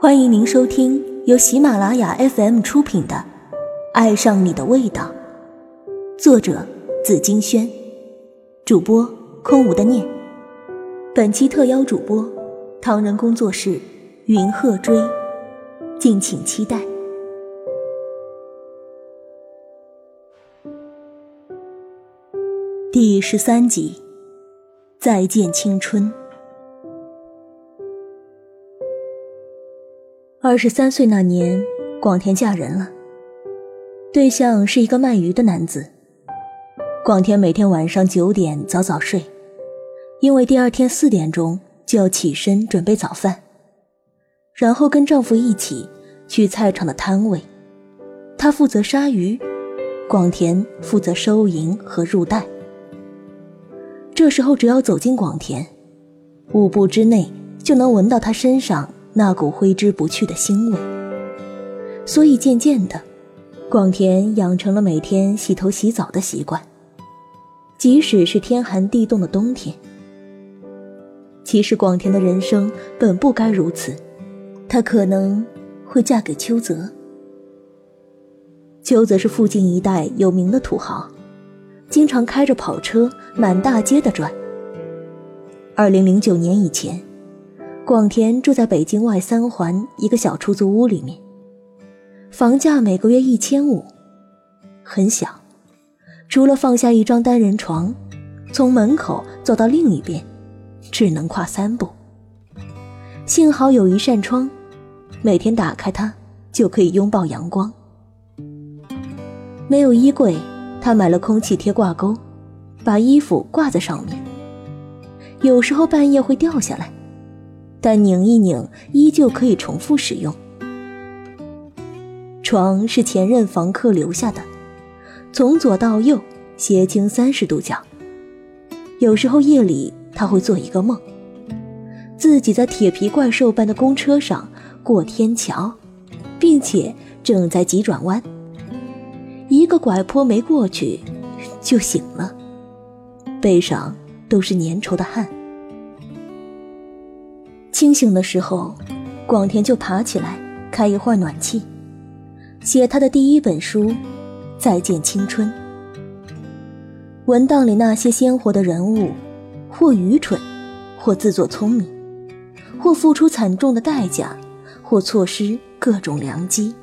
欢迎您收听由喜马拉雅 FM 出品的《爱上你的味道》，作者紫金轩，主播空无的念。本期特邀主播唐人工作室云鹤追，敬请期待。第十三集，再见青春。二十三岁那年，广田嫁人了，对象是一个卖鱼的男子。广田每天晚上九点早早睡，因为第二天四点钟就要起身准备早饭，然后跟丈夫一起去菜场的摊位，他负责杀鱼，广田负责收银和入袋。这时候，只要走进广田，五步之内就能闻到他身上那股挥之不去的腥味。所以，渐渐的，广田养成了每天洗头洗澡的习惯，即使是天寒地冻的冬天。其实，广田的人生本不该如此，她可能会嫁给秋泽。秋泽是附近一带有名的土豪。经常开着跑车满大街的转。二零零九年以前，广田住在北京外三环一个小出租屋里面，房价每个月一千五，很小，除了放下一张单人床，从门口走到另一边，只能跨三步。幸好有一扇窗，每天打开它就可以拥抱阳光。没有衣柜。他买了空气贴挂钩，把衣服挂在上面。有时候半夜会掉下来，但拧一拧依旧可以重复使用。床是前任房客留下的，从左到右斜倾三十度角。有时候夜里他会做一个梦，自己在铁皮怪兽般的公车上过天桥，并且正在急转弯。一个拐坡没过去，就醒了，背上都是粘稠的汗。清醒的时候，广田就爬起来开一会儿暖气，写他的第一本书《再见青春》。文档里那些鲜活的人物，或愚蠢，或自作聪明，或付出惨重的代价，或错失各种良机。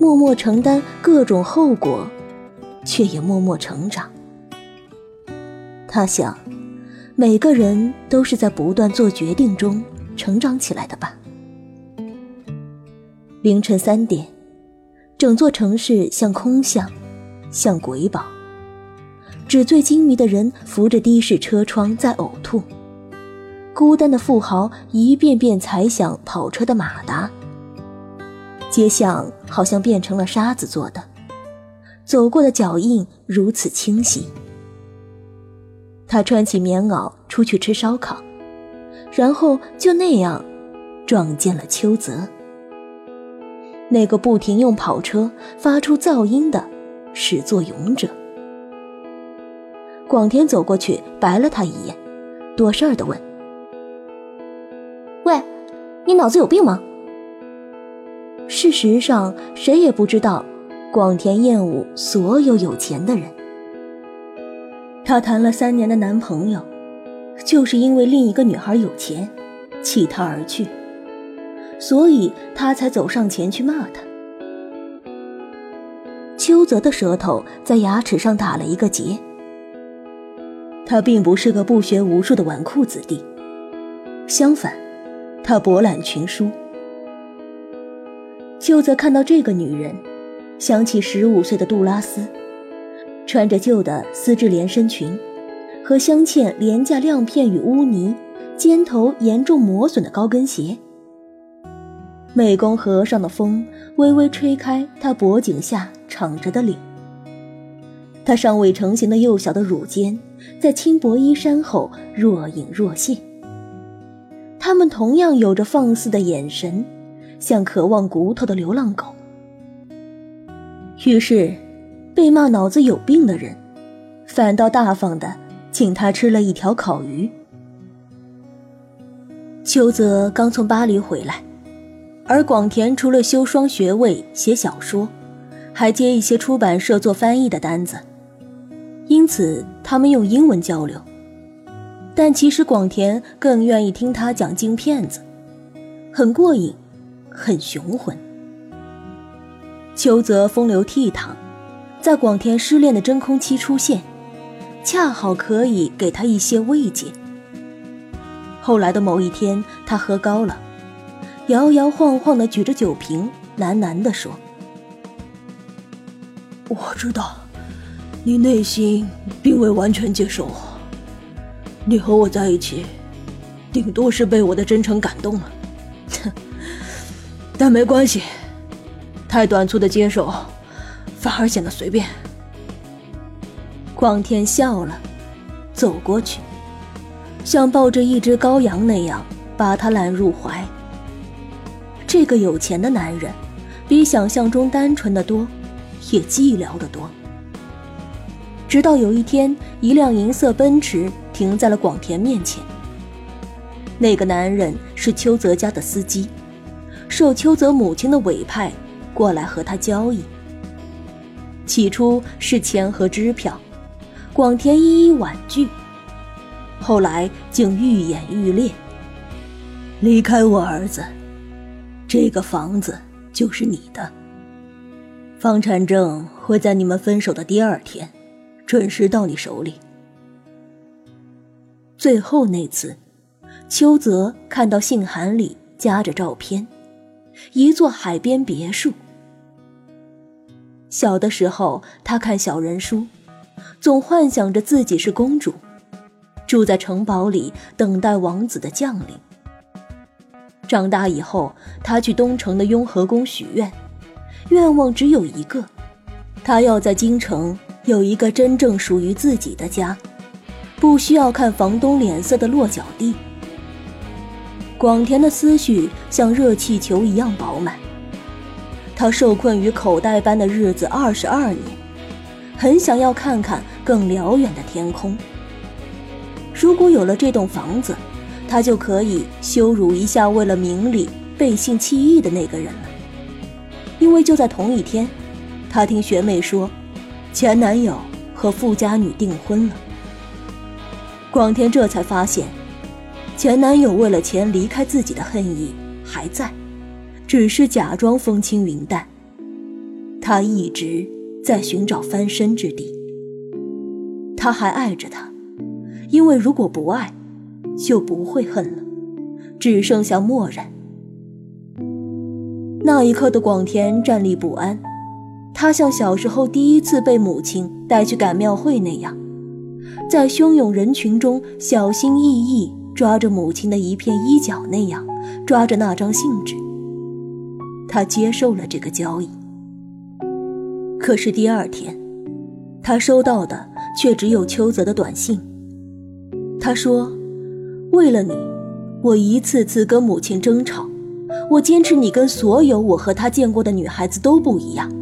默默承担各种后果，却也默默成长。他想，每个人都是在不断做决定中成长起来的吧。凌晨三点，整座城市像空巷，像鬼堡。纸醉金迷的人扶着的士车窗在呕吐，孤单的富豪一遍遍踩响跑车的马达。街巷好像变成了沙子做的，走过的脚印如此清晰。他穿起棉袄出去吃烧烤，然后就那样撞见了邱泽，那个不停用跑车发出噪音的始作俑者。广田走过去白了他一眼，多事儿的问：“喂，你脑子有病吗？”事实上，谁也不知道，广田厌恶所有有钱的人。她谈了三年的男朋友，就是因为另一个女孩有钱，弃她而去，所以她才走上前去骂他。邱泽的舌头在牙齿上打了一个结。他并不是个不学无术的纨绔子弟，相反，他博览群书。邱泽看到这个女人，想起十五岁的杜拉斯，穿着旧的丝质连身裙，和镶嵌廉价亮片与污泥、尖头严重磨损的高跟鞋。湄公河上的风微微吹开她脖颈下敞着的领，她尚未成型的幼小的乳尖在轻薄衣衫后若隐若现。他们同样有着放肆的眼神。像渴望骨头的流浪狗。于是，被骂脑子有病的人，反倒大方的请他吃了一条烤鱼。邱泽刚从巴黎回来，而广田除了修双学位、写小说，还接一些出版社做翻译的单子，因此他们用英文交流。但其实广田更愿意听他讲京片子，很过瘾，很雄浑。秋泽风流倜傥，在广田失恋的真空期出现，恰好可以给他一些慰藉。后来的某一天，他喝高了。摇摇晃晃的举着酒瓶，喃喃地说：“我知道，你内心并未完全接受我。你和我在一起，顶多是被我的真诚感动了。哼，但没关系，太短促的接受，反而显得随便。”广田笑了，走过去，像抱着一只羔羊那样把他揽入怀。这个有钱的男人，比想象中单纯的多，也寂寥的多。直到有一天，一辆银色奔驰停在了广田面前。那个男人是秋泽家的司机，受秋泽母亲的委派过来和他交易。起初是钱和支票，广田一一婉拒，后来竟愈演愈烈。离开我儿子。这个房子就是你的，房产证会在你们分手的第二天，准时到你手里。最后那次，秋泽看到信函里夹着照片，一座海边别墅。小的时候，他看小人书，总幻想着自己是公主，住在城堡里，等待王子的降临。长大以后，他去东城的雍和宫许愿，愿望只有一个，他要在京城有一个真正属于自己的家，不需要看房东脸色的落脚地。广田的思绪像热气球一样饱满，他受困于口袋般的日子二十二年，很想要看看更辽远的天空。如果有了这栋房子。他就可以羞辱一下为了名利背信弃义的那个人了，因为就在同一天，他听学妹说，前男友和富家女订婚了。广田这才发现，前男友为了钱离开自己的恨意还在，只是假装风轻云淡。他一直在寻找翻身之地。他还爱着他，因为如果不爱。就不会恨了，只剩下漠然。那一刻的广田站立不安，他像小时候第一次被母亲带去赶庙会那样，在汹涌人群中小心翼翼抓着母亲的一片衣角那样抓着那张信纸。他接受了这个交易。可是第二天，他收到的却只有秋泽的短信。他说。为了你，我一次次跟母亲争吵，我坚持你跟所有我和他见过的女孩子都不一样。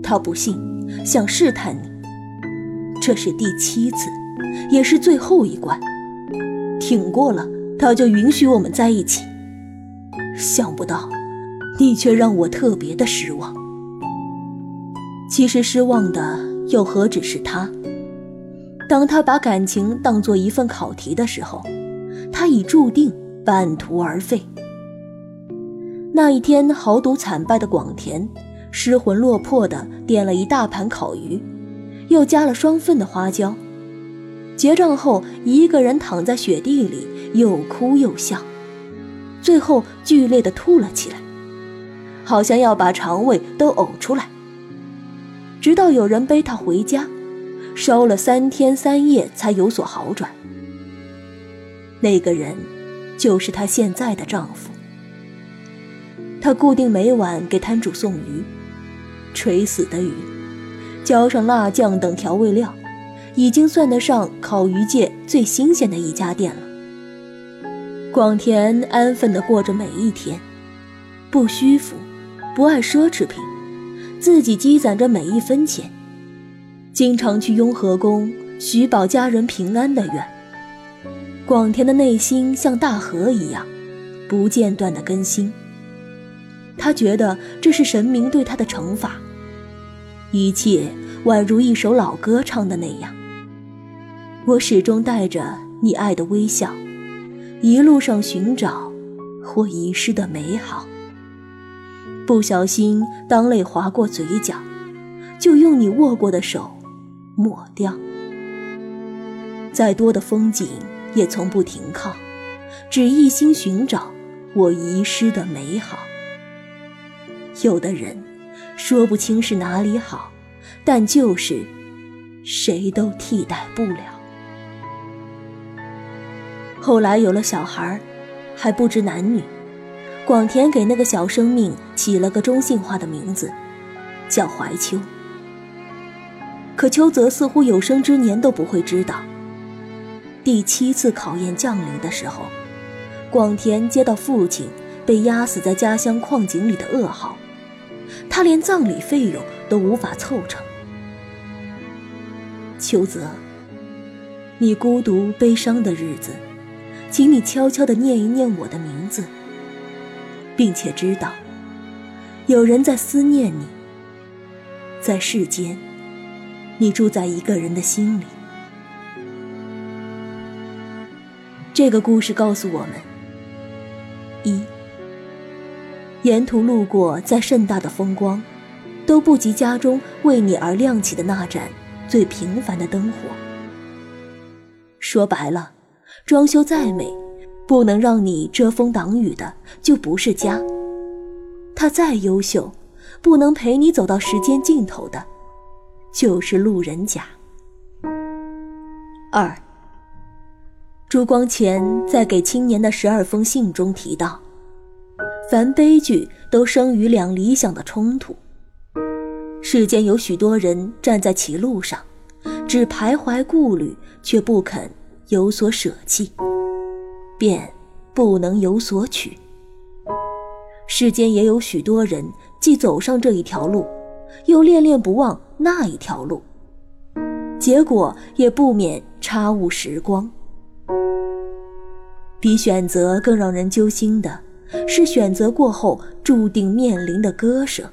他不信，想试探你。这是第七次，也是最后一关。挺过了，他就允许我们在一起。想不到，你却让我特别的失望。其实失望的又何止是他？当他把感情当做一份考题的时候。他已注定半途而废。那一天，豪赌惨败的广田失魂落魄的点了一大盘烤鱼，又加了双份的花椒。结账后，一个人躺在雪地里，又哭又笑，最后剧烈的吐了起来，好像要把肠胃都呕出来。直到有人背他回家，烧了三天三夜才有所好转。那个人，就是她现在的丈夫。他固定每晚给摊主送鱼，垂死的鱼，浇上辣酱等调味料，已经算得上烤鱼界最新鲜的一家店了。广田安分地过着每一天，不虚浮，不爱奢侈品，自己积攒着每一分钱，经常去雍和宫许保家人平安的愿。广田的内心像大河一样，不间断的更新。他觉得这是神明对他的惩罚。一切宛如一首老歌唱的那样。我始终带着你爱的微笑，一路上寻找或遗失的美好。不小心，当泪划过嘴角，就用你握过的手抹掉。再多的风景也从不停靠，只一心寻找我遗失的美好。有的人说不清是哪里好，但就是谁都替代不了。后来有了小孩，还不知男女。广田给那个小生命起了个中性化的名字，叫怀秋。可秋泽似乎有生之年都不会知道，第七次考验降临的时候，广田接到父亲被压死在家乡矿井里的噩耗，他连葬礼费用都无法凑成。秋泽，你孤独悲伤的日子，请你悄悄地念一念我的名字。并且知道，有人在思念你。在世间，你住在一个人的心里。这个故事告诉我们：一，沿途路过再盛大的风光，都不及家中为你而亮起的那盏最平凡的灯火。说白了，装修再美。不能让你遮风挡雨的，就不是家。他再优秀，不能陪你走到时间尽头的，就是路人甲。二，朱光潜在给青年的十二封信中提到，凡悲剧都生于两理想的冲突。世间有许多人站在歧路上，只徘徊顾虑，却不肯有所舍弃。便不能有所取。世间也有许多人，既走上这一条路，又恋恋不忘那一条路，结果也不免差误时光。比选择更让人揪心的，是选择过后注定面临的割舍。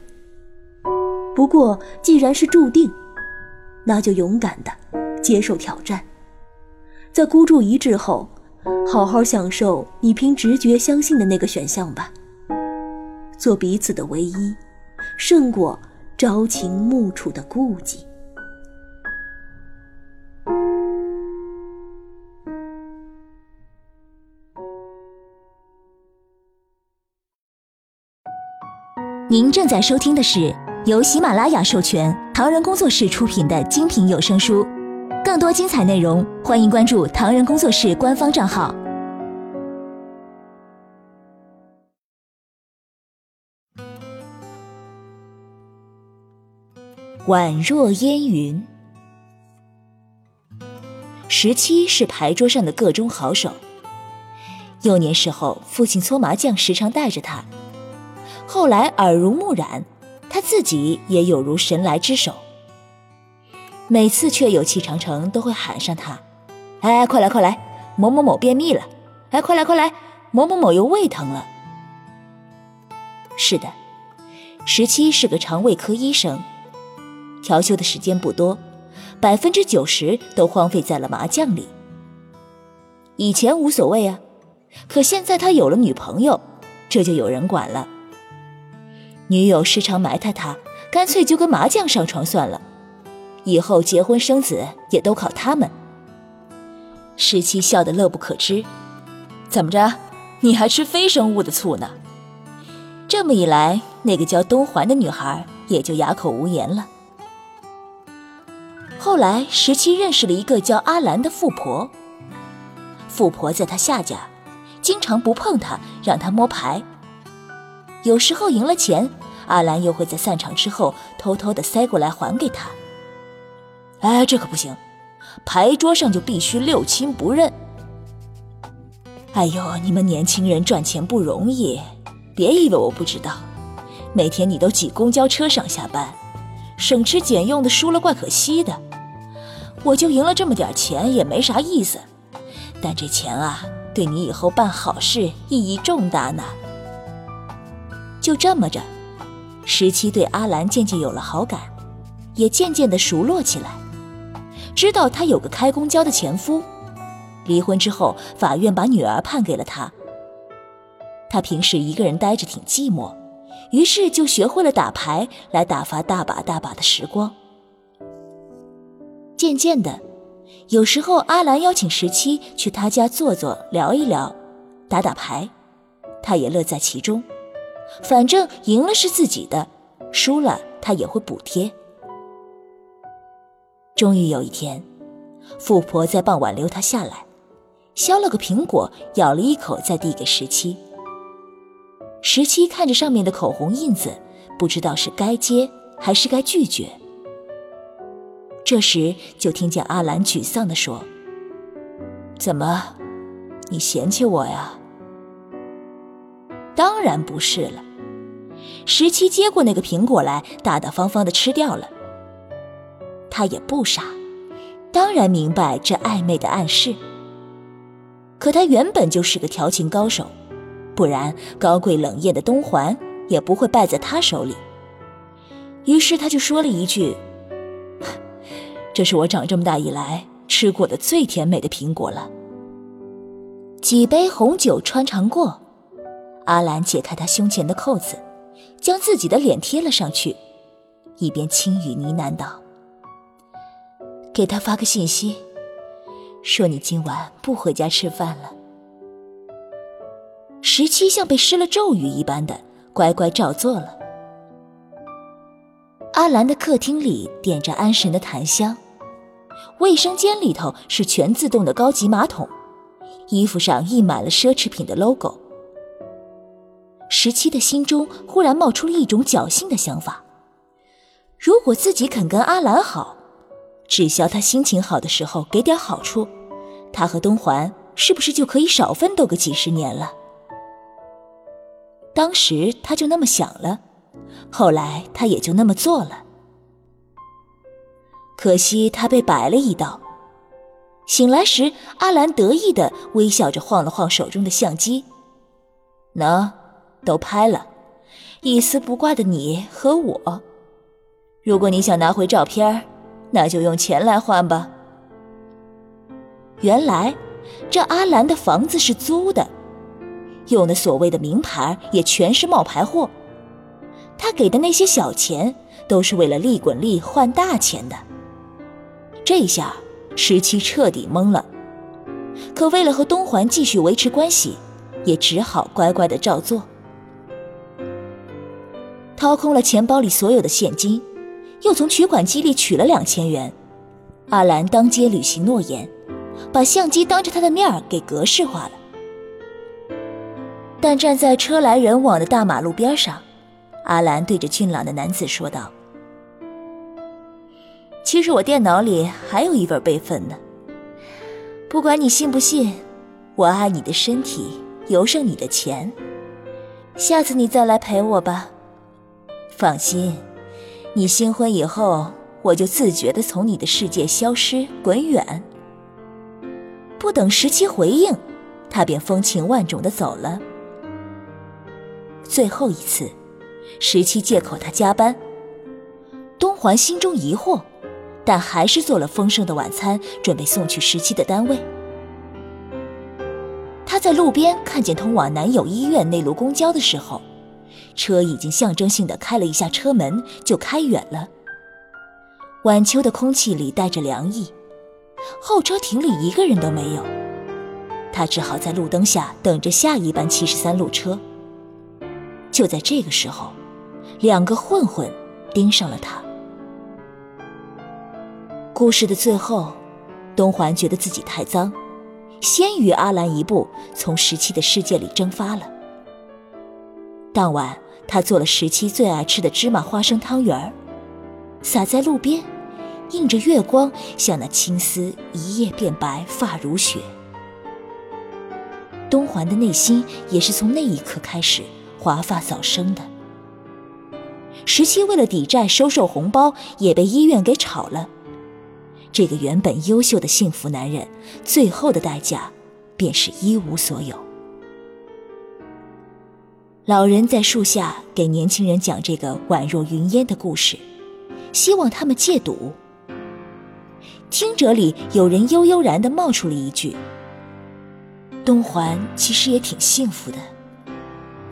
不过，既然是注定，那就勇敢的接受挑战，在孤注一掷后。好好享受你凭直觉相信的那个选项吧。做彼此的唯一，胜过朝秦暮楚的顾忌。您正在收听的是由喜马拉雅授权、唐人工作室出品的精品有声书。更多精彩内容，欢迎关注唐人工作室官方账号。宛若烟云。十七是牌桌上的个中好手。幼年时候，父亲搓麻将时常带着他，后来耳濡目染，他自己也有如神来之手。每次确有气长城，都会喊上他：“哎，快来快来，某某某便秘了！哎，快来快来，某某某又胃疼了。”是的，十七是个肠胃科医生，调休的时间不多，百分之九十都荒废在了麻将里。以前无所谓啊，可现在他有了女朋友，这就有人管了。女友时常埋汰他，干脆就跟麻将上床算了。以后结婚生子也都靠他们。十七笑得乐不可支，怎么着，你还吃非生物的醋呢？这么一来，那个叫东环的女孩也就哑口无言了。后来，十七认识了一个叫阿兰的富婆。富婆在他下家，经常不碰他，让他摸牌。有时候赢了钱，阿兰又会在散场之后偷偷的塞过来还给他。哎，这可不行，牌桌上就必须六亲不认。哎呦，你们年轻人赚钱不容易，别以为我不知道。每天你都挤公交车上下班，省吃俭用的输了怪可惜的。我就赢了这么点钱也没啥意思，但这钱啊，对你以后办好事意义重大呢。就这么着，十七对阿兰渐渐有了好感，也渐渐的熟络起来。知道他有个开公交的前夫，离婚之后，法院把女儿判给了他。他平时一个人呆着挺寂寞，于是就学会了打牌来打发大把大把的时光。渐渐的，有时候阿兰邀请十七去他家坐坐、聊一聊、打打牌，他也乐在其中。反正赢了是自己的，输了他也会补贴。终于有一天，富婆在傍晚留他下来，削了个苹果，咬了一口，再递给十七。十七看着上面的口红印子，不知道是该接还是该拒绝。这时，就听见阿兰沮丧地说：“怎么，你嫌弃我呀？”当然不是了。十七接过那个苹果来，大大方方的吃掉了。他也不傻，当然明白这暧昧的暗示。可他原本就是个调情高手，不然高贵冷艳的东环也不会败在他手里。于是他就说了一句：“ 这是我长这么大以来吃过的最甜美的苹果了。”几杯红酒穿肠过。阿兰解开他胸前的扣子，将自己的脸贴了上去，一边轻语呢喃道：“给他发个信息，说你今晚不回家吃饭了。”十七像被施了咒语一般的乖乖照做了。阿兰的客厅里点着安神的檀香，卫生间里头是全自动的高级马桶，衣服上印满了奢侈品的 logo。十七的心中忽然冒出了一种侥幸的想法：如果自己肯跟阿兰好，只消他心情好的时候给点好处，他和东环是不是就可以少奋斗个几十年了？当时他就那么想了，后来他也就那么做了。可惜他被摆了一道。醒来时，阿兰得意的微笑着晃了晃手中的相机，喏。都拍了，一丝不挂的你和我。如果你想拿回照片，那就用钱来换吧。原来这阿兰的房子是租的，用的所谓的名牌也全是冒牌货。他给的那些小钱都是为了利滚利换大钱的。这下十七彻底懵了，可为了和东环继续维持关系，也只好乖乖的照做。掏空了钱包里所有的现金，又从取款机里取了两千元。阿兰当街履行诺言，把相机当着他的面给格式化了。但站在车来人往的大马路边上，阿兰对着俊朗的男子说道：“其实我电脑里还有一份备份呢。不管你信不信，我爱你的身体尤胜你的钱。下次你再来陪我吧。”放心，你新婚以后，我就自觉的从你的世界消失滚远。不等十七回应，他便风情万种的走了。最后一次，十七借口他加班。东环心中疑惑，但还是做了丰盛的晚餐，准备送去十七的单位。他在路边看见通往男友医院那路公交的时候。车已经象征性的开了一下车门，就开远了。晚秋的空气里带着凉意，候车亭里一个人都没有，他只好在路灯下等着下一班七十三路车。就在这个时候，两个混混盯上了他。故事的最后，东环觉得自己太脏，先于阿兰一步从十七的世界里蒸发了。当晚。他做了十七最爱吃的芝麻花生汤圆儿，撒在路边，映着月光，像那青丝一夜变白，发如雪。东环的内心也是从那一刻开始华发早生的。十七为了抵债收受红包，也被医院给炒了。这个原本优秀的幸福男人，最后的代价，便是一无所有。老人在树下给年轻人讲这个宛若云烟的故事，希望他们戒赌。听者里有人悠悠然的冒出了一句：“东环其实也挺幸福的，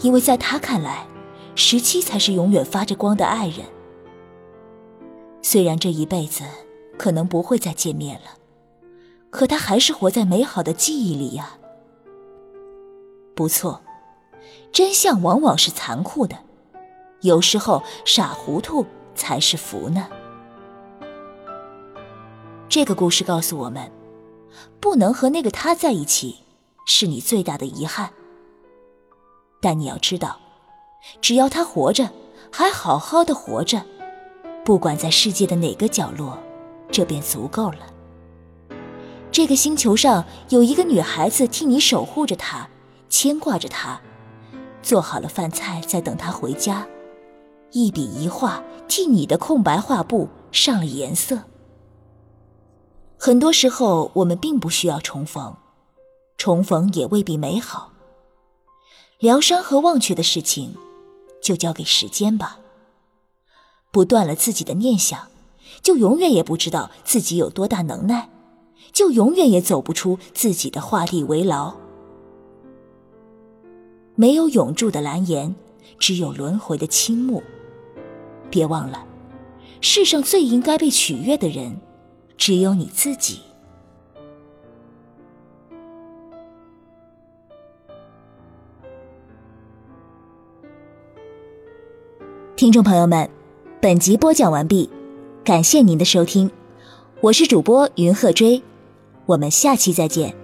因为在他看来，十七才是永远发着光的爱人。虽然这一辈子可能不会再见面了，可他还是活在美好的记忆里呀。不错。”真相往往是残酷的，有时候傻糊涂才是福呢。这个故事告诉我们，不能和那个他在一起，是你最大的遗憾。但你要知道，只要他活着，还好好的活着，不管在世界的哪个角落，这便足够了。这个星球上有一个女孩子替你守护着他，牵挂着他。做好了饭菜，在等他回家，一笔一画替你的空白画布上了颜色。很多时候，我们并不需要重逢，重逢也未必美好。疗伤和忘却的事情，就交给时间吧。不断了自己的念想，就永远也不知道自己有多大能耐，就永远也走不出自己的画地为牢。没有永驻的蓝颜，只有轮回的青木。别忘了，世上最应该被取悦的人，只有你自己。听众朋友们，本集播讲完毕，感谢您的收听，我是主播云鹤追，我们下期再见。